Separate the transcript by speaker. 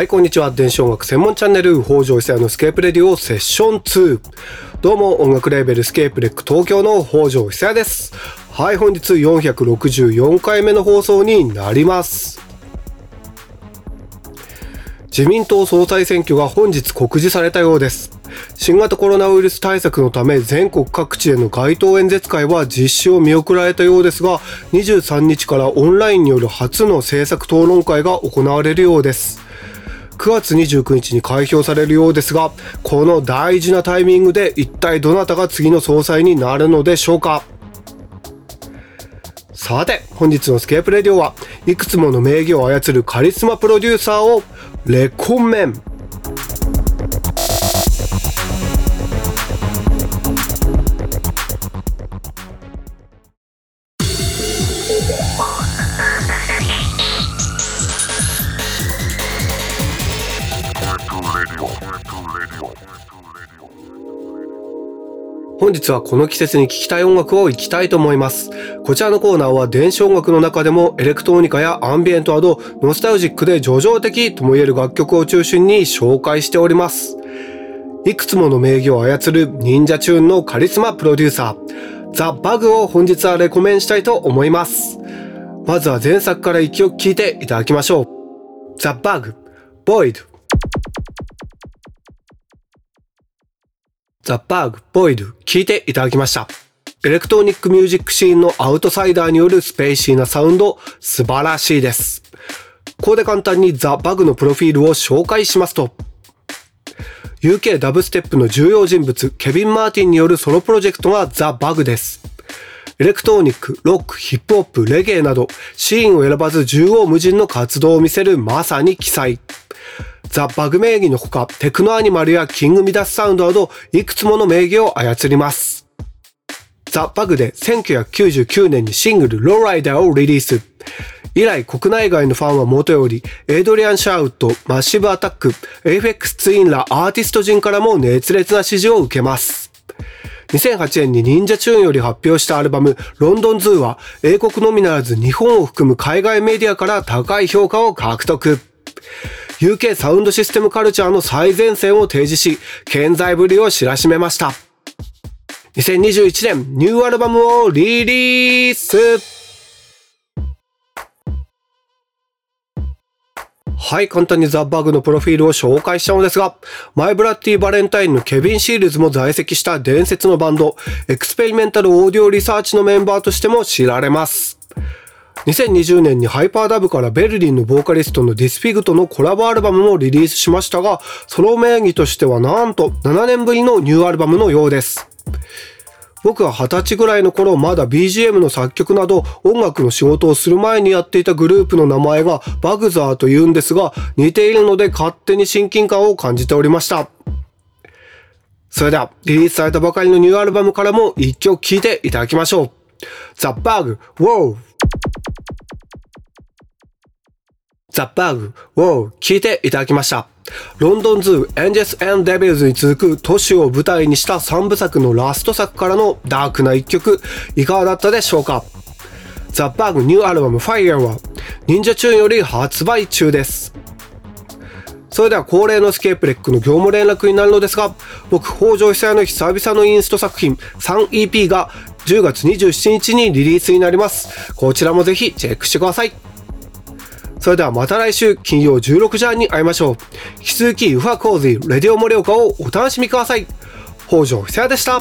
Speaker 1: はい、こんにちは。電子音楽専門チャンネル、北条久也のスケープレディオセッション2。どうも、音楽レーベルスケープレック東京の北条久也です。はい、本日464回目の放送になります。自民党総裁選挙が本日告示されたようです。新型コロナウイルス対策のため全国各地への街頭演説会は実施を見送られたようですが、23日からオンラインによる初の政策討論会が行われるようです。9月29日に開票されるようですが、この大事なタイミングで一体どなたが次の総裁になるのでしょうか？さて、本日のスケープレディオはいくつもの名義を操るカリスマプロデューサーをレコメン。本日はこの季節に聴きたい音楽をいきたいと思います。こちらのコーナーは電子音楽の中でもエレクトロニカやアンビエントなどノスタルジックで叙情的とも言える楽曲を中心に紹介しております。いくつもの名義を操る忍者チューンのカリスマプロデューサー、ザ・バグを本日はレコメンしたいと思います。まずは前作から一曲聴いていただきましょう。ザ・バグ、ボイド。ザ・バグ、ボイド、聴いていただきました。エレクトロニックミュージックシーンのアウトサイダーによるスペーシーなサウンド、素晴らしいです。ここで簡単にザ・バグのプロフィールを紹介しますと、UK ダブステップの重要人物、ケビン・マーティンによるソロプロジェクトがザ・バグです。エレクトロニック、ロック、ヒップホップ、レゲエなど、シーンを選ばず縦横無尽の活動を見せるまさに奇才。ザ・バグ名義のほか、テクノアニマルやキングミダスサウンドなど、いくつもの名義を操ります。ザ・バグで1999年にシングルローライダーをリリース。以来国内外のファンはもとより、エイドリアン・シャーウッド、マッシブ・アタック、エイフェックス・ツインらアーティスト陣からも熱烈な支持を受けます。2008年にニンジャ・チューンより発表したアルバムロンドン・ズーは英国のみならず日本を含む海外メディアから高い評価を獲得。UK サウンドシステムカルチャーの最前線を提示し、健在ぶりを知らしめました。2021年、ニューアルバムをリリースはい、簡単にザ・バグのプロフィールを紹介したのですが、マイ・ブラッディ・バレンタインのケビン・シールズも在籍した伝説のバンド、エクスペリメンタル・オーディオ・リサーチのメンバーとしても知られます。2020年にハイパーダブからベルリンのボーカリストのディスフィグとのコラボアルバムもリリースしましたが、ソロ名義としてはなんと7年ぶりのニューアルバムのようです。僕は20歳ぐらいの頃まだ BGM の作曲など音楽の仕事をする前にやっていたグループの名前がバグザーと言うんですが似ているので勝手に親近感を感じておりました。それではリリースされたばかりのニューアルバムからも一曲聴いていただきましょう。ザ・バグ、ウォーザ・バグを聴いていただきました。ロンドン・ズー、エンジェルズ・アンド・デビルズに続く都市を舞台にした3部作のラスト作からのダークな一曲、いかがだったでしょうか？ザ・バグニューアルバム Fire はニンジャ・チューンより発売中です。それでは恒例のスケープレックの業務連絡になるのですが、僕、北条久也の久々のインスト作品 3EP が10月27日にリリースになります。こちらもぜひチェックしてください。それではまた来週金曜16時半に会いましょう。引き続き、ウファコーズイ、レディオ盛岡をお楽しみください。北条久也でした。